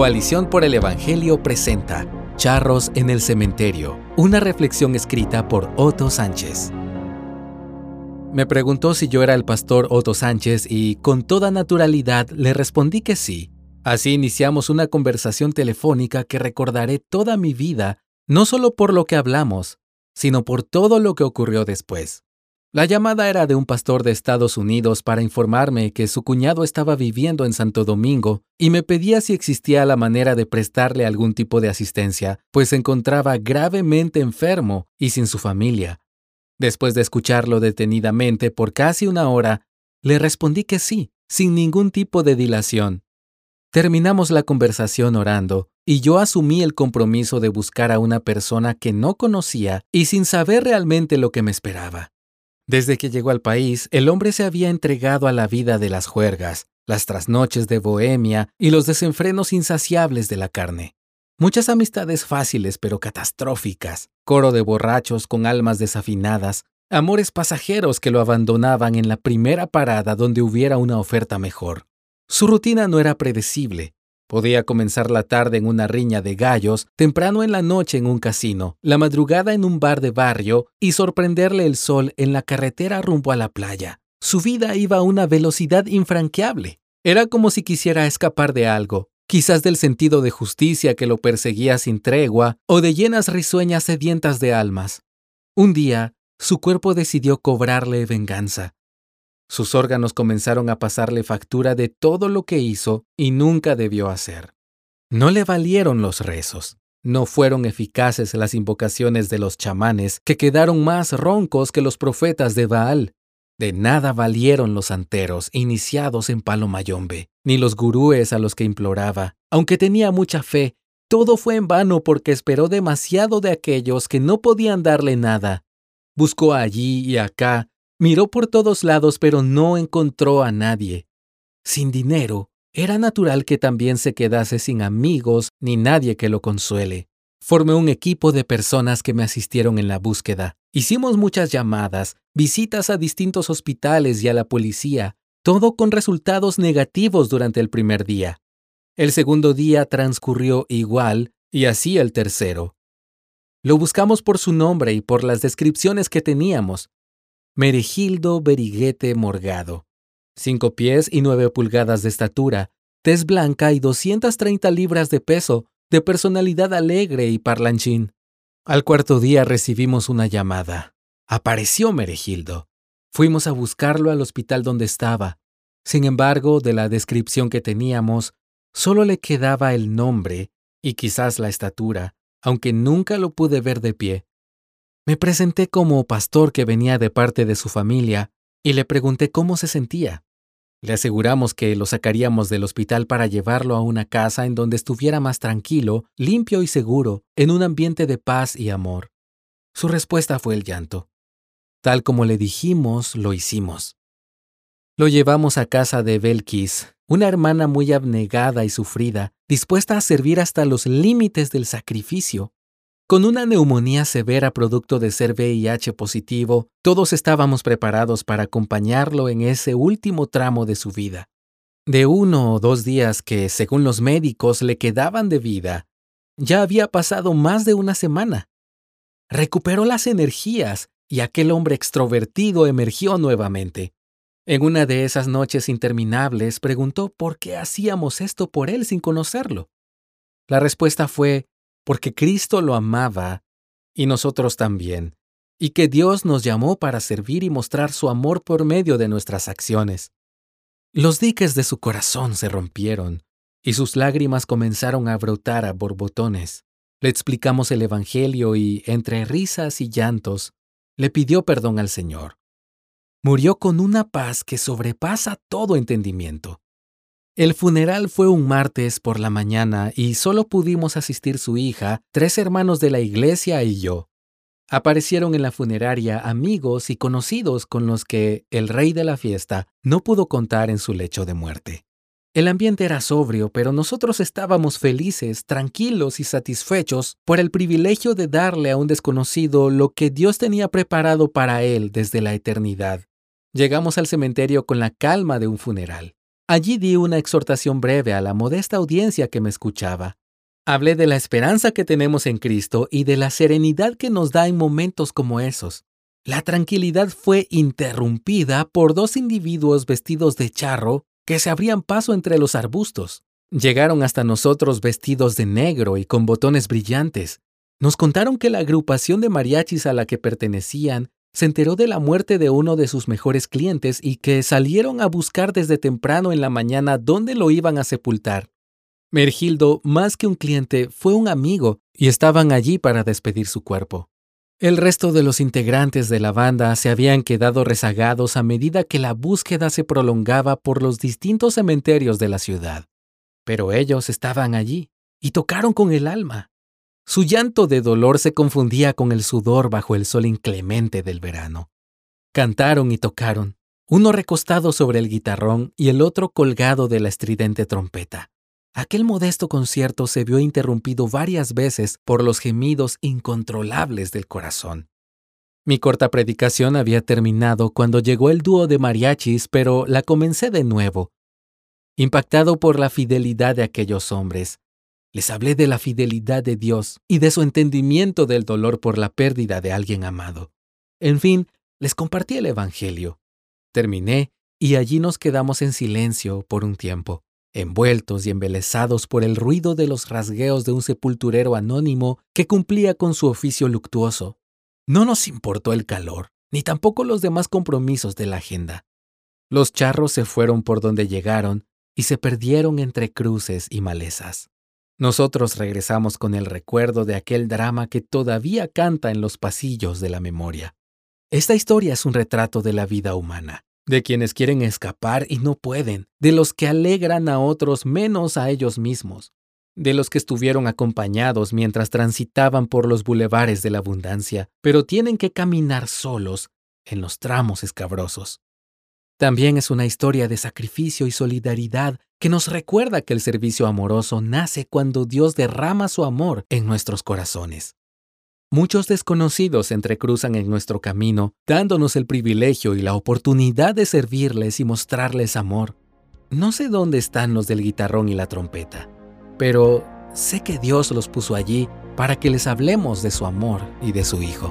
Coalición por el Evangelio presenta Charros en el Cementerio, una reflexión escrita por Otto Sánchez. Me preguntó si yo era el pastor Otto Sánchez y con toda naturalidad le respondí que sí. Así iniciamos una conversación telefónica que recordaré toda mi vida, no solo por lo que hablamos, sino por todo lo que ocurrió después. La llamada era de un pastor de Estados Unidos para informarme que su cuñado estaba viviendo en Santo Domingo y me pedía si existía la manera de prestarle algún tipo de asistencia, pues se encontraba gravemente enfermo y sin su familia. Después de escucharlo detenidamente por casi una hora, le respondí que sí, sin ningún tipo de dilación. Terminamos la conversación orando, y yo asumí el compromiso de buscar a una persona que no conocía y sin saber realmente lo que me esperaba. Desde que llegó al país, el hombre se había entregado a la vida de las juergas, las trasnoches de bohemia y los desenfrenos insaciables de la carne. Muchas amistades fáciles pero catastróficas, coro de borrachos con almas desafinadas, amores pasajeros que lo abandonaban en la primera parada donde hubiera una oferta mejor. Su rutina no era predecible, Podía comenzar la tarde en una riña de gallos, temprano en la noche en un casino, la madrugada en un bar de barrio y sorprenderle el sol en la carretera rumbo a la playa. Su vida iba a una velocidad infranqueable. Era como si quisiera escapar de algo, quizás del sentido de justicia que lo perseguía sin tregua o de llenas risueñas sedientas de almas. Un día, su cuerpo decidió cobrarle venganza. Sus órganos comenzaron a pasarle factura de todo lo que hizo y nunca debió hacer. No le valieron los rezos. No fueron eficaces las invocaciones de los chamanes, que quedaron más roncos que los profetas de Baal. De nada valieron los santeros iniciados en Palo Mayombe, ni los gurúes a los que imploraba. Aunque tenía mucha fe, todo fue en vano porque esperó demasiado de aquellos que no podían darle nada. Buscó allí y acá Miró por todos lados pero no encontró a nadie. Sin dinero, era natural que también se quedase sin amigos ni nadie que lo consuele. Formé un equipo de personas que me asistieron en la búsqueda. Hicimos muchas llamadas, visitas a distintos hospitales y a la policía, todo con resultados negativos durante el primer día. El segundo día transcurrió igual y así el tercero. Lo buscamos por su nombre y por las descripciones que teníamos, Merigildo Beriguete Morgado. Cinco pies y nueve pulgadas de estatura, tez blanca y 230 libras de peso, de personalidad alegre y parlanchín. Al cuarto día recibimos una llamada. Apareció Merigildo. Fuimos a buscarlo al hospital donde estaba. Sin embargo, de la descripción que teníamos, solo le quedaba el nombre y quizás la estatura, aunque nunca lo pude ver de pie. Me presenté como pastor que venía de parte de su familia y le pregunté cómo se sentía. Le aseguramos que lo sacaríamos del hospital para llevarlo a una casa en donde estuviera más tranquilo, limpio y seguro, en un ambiente de paz y amor. Su respuesta fue el llanto. Tal como le dijimos, lo hicimos. Lo llevamos a casa de Belkis, una hermana muy abnegada y sufrida, dispuesta a servir hasta los límites del sacrificio. Con una neumonía severa producto de ser VIH positivo, todos estábamos preparados para acompañarlo en ese último tramo de su vida. De uno o dos días que, según los médicos, le quedaban de vida, ya había pasado más de una semana. Recuperó las energías y aquel hombre extrovertido emergió nuevamente. En una de esas noches interminables preguntó por qué hacíamos esto por él sin conocerlo. La respuesta fue porque Cristo lo amaba y nosotros también, y que Dios nos llamó para servir y mostrar su amor por medio de nuestras acciones. Los diques de su corazón se rompieron, y sus lágrimas comenzaron a brotar a borbotones. Le explicamos el Evangelio y, entre risas y llantos, le pidió perdón al Señor. Murió con una paz que sobrepasa todo entendimiento. El funeral fue un martes por la mañana y solo pudimos asistir su hija, tres hermanos de la iglesia y yo. Aparecieron en la funeraria amigos y conocidos con los que el rey de la fiesta no pudo contar en su lecho de muerte. El ambiente era sobrio, pero nosotros estábamos felices, tranquilos y satisfechos por el privilegio de darle a un desconocido lo que Dios tenía preparado para él desde la eternidad. Llegamos al cementerio con la calma de un funeral. Allí di una exhortación breve a la modesta audiencia que me escuchaba. Hablé de la esperanza que tenemos en Cristo y de la serenidad que nos da en momentos como esos. La tranquilidad fue interrumpida por dos individuos vestidos de charro que se abrían paso entre los arbustos. Llegaron hasta nosotros vestidos de negro y con botones brillantes. Nos contaron que la agrupación de mariachis a la que pertenecían se enteró de la muerte de uno de sus mejores clientes y que salieron a buscar desde temprano en la mañana dónde lo iban a sepultar. Mergildo, más que un cliente, fue un amigo y estaban allí para despedir su cuerpo. El resto de los integrantes de la banda se habían quedado rezagados a medida que la búsqueda se prolongaba por los distintos cementerios de la ciudad. Pero ellos estaban allí y tocaron con el alma. Su llanto de dolor se confundía con el sudor bajo el sol inclemente del verano. Cantaron y tocaron, uno recostado sobre el guitarrón y el otro colgado de la estridente trompeta. Aquel modesto concierto se vio interrumpido varias veces por los gemidos incontrolables del corazón. Mi corta predicación había terminado cuando llegó el dúo de mariachis, pero la comencé de nuevo. Impactado por la fidelidad de aquellos hombres, les hablé de la fidelidad de Dios y de su entendimiento del dolor por la pérdida de alguien amado. En fin, les compartí el Evangelio. Terminé y allí nos quedamos en silencio por un tiempo envueltos y embelesados por el ruido de los rasgueos de un sepulturero anónimo que cumplía con su oficio luctuoso. No nos importó el calor, ni tampoco los demás compromisos de la agenda. Los charros se fueron por donde llegaron y se perdieron entre cruces y malezas. Nosotros regresamos con el recuerdo de aquel drama que todavía canta en los pasillos de la memoria. Esta historia es un retrato de la vida humana de quienes quieren escapar y no pueden, de los que alegran a otros menos a ellos mismos, de los que estuvieron acompañados mientras transitaban por los bulevares de la abundancia, pero tienen que caminar solos en los tramos escabrosos. También es una historia de sacrificio y solidaridad que nos recuerda que el servicio amoroso nace cuando Dios derrama su amor en nuestros corazones. Muchos desconocidos entrecruzan en nuestro camino, dándonos el privilegio y la oportunidad de servirles y mostrarles amor. No sé dónde están los del guitarrón y la trompeta, pero sé que Dios los puso allí para que les hablemos de su amor y de su Hijo.